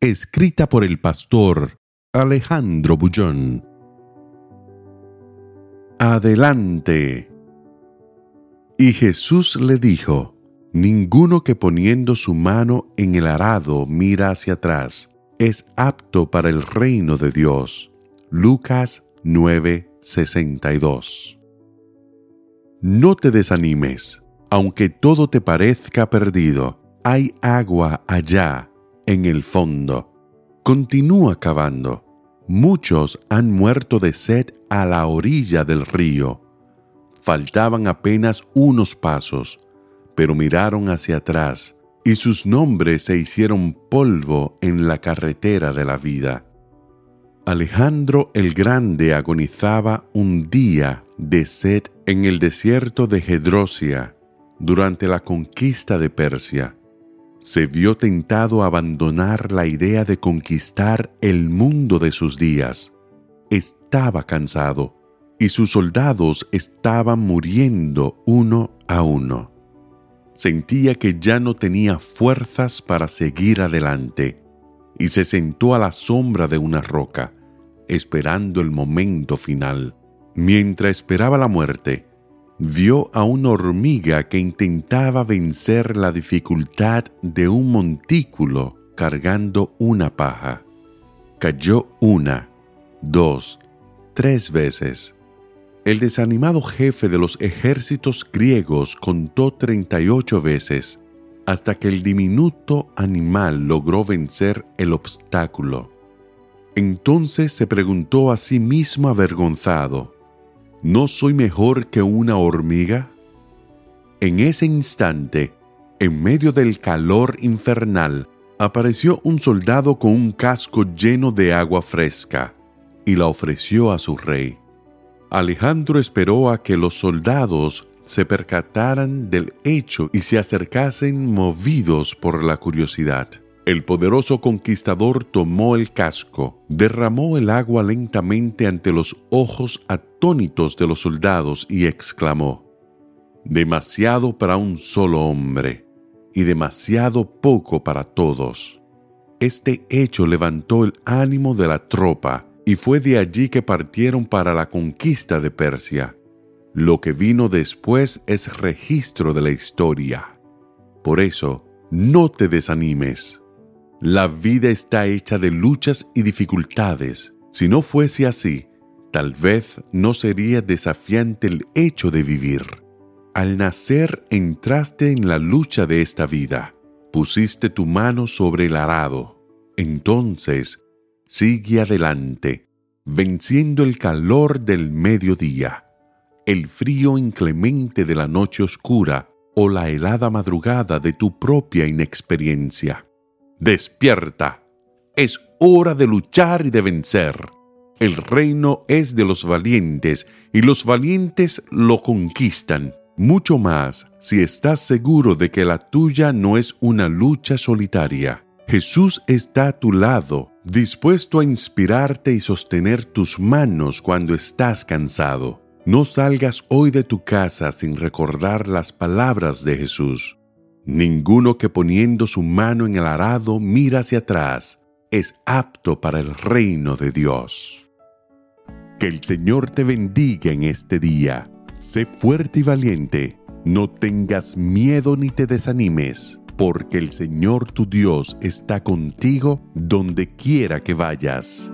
Escrita por el pastor Alejandro Bullón. Adelante. Y Jesús le dijo, Ninguno que poniendo su mano en el arado mira hacia atrás es apto para el reino de Dios. Lucas 9:62 No te desanimes, aunque todo te parezca perdido, hay agua allá, en el fondo. Continúa cavando. Muchos han muerto de sed a la orilla del río. Faltaban apenas unos pasos, pero miraron hacia atrás y sus nombres se hicieron polvo en la carretera de la vida. Alejandro el Grande agonizaba un día de sed en el desierto de Gedrosia durante la conquista de Persia. Se vio tentado a abandonar la idea de conquistar el mundo de sus días. Estaba cansado y sus soldados estaban muriendo uno a uno. Sentía que ya no tenía fuerzas para seguir adelante y se sentó a la sombra de una roca, esperando el momento final. Mientras esperaba la muerte, vio a una hormiga que intentaba vencer la dificultad de un montículo cargando una paja. Cayó una, dos, tres veces el desanimado jefe de los ejércitos griegos contó 38 veces hasta que el diminuto animal logró vencer el obstáculo. Entonces se preguntó a sí mismo avergonzado, ¿no soy mejor que una hormiga? En ese instante, en medio del calor infernal, apareció un soldado con un casco lleno de agua fresca y la ofreció a su rey. Alejandro esperó a que los soldados se percataran del hecho y se acercasen movidos por la curiosidad. El poderoso conquistador tomó el casco, derramó el agua lentamente ante los ojos atónitos de los soldados y exclamó, Demasiado para un solo hombre y demasiado poco para todos. Este hecho levantó el ánimo de la tropa y fue de allí que partieron para la conquista de Persia. Lo que vino después es registro de la historia. Por eso, no te desanimes. La vida está hecha de luchas y dificultades. Si no fuese así, tal vez no sería desafiante el hecho de vivir. Al nacer entraste en la lucha de esta vida. Pusiste tu mano sobre el arado. Entonces sigue adelante, venciendo el calor del mediodía, el frío inclemente de la noche oscura o la helada madrugada de tu propia inexperiencia. Despierta, es hora de luchar y de vencer. El reino es de los valientes y los valientes lo conquistan. Mucho más si estás seguro de que la tuya no es una lucha solitaria. Jesús está a tu lado, dispuesto a inspirarte y sostener tus manos cuando estás cansado. No salgas hoy de tu casa sin recordar las palabras de Jesús. Ninguno que poniendo su mano en el arado mira hacia atrás es apto para el reino de Dios. Que el Señor te bendiga en este día. Sé fuerte y valiente. No tengas miedo ni te desanimes porque el Señor tu Dios está contigo donde quiera que vayas.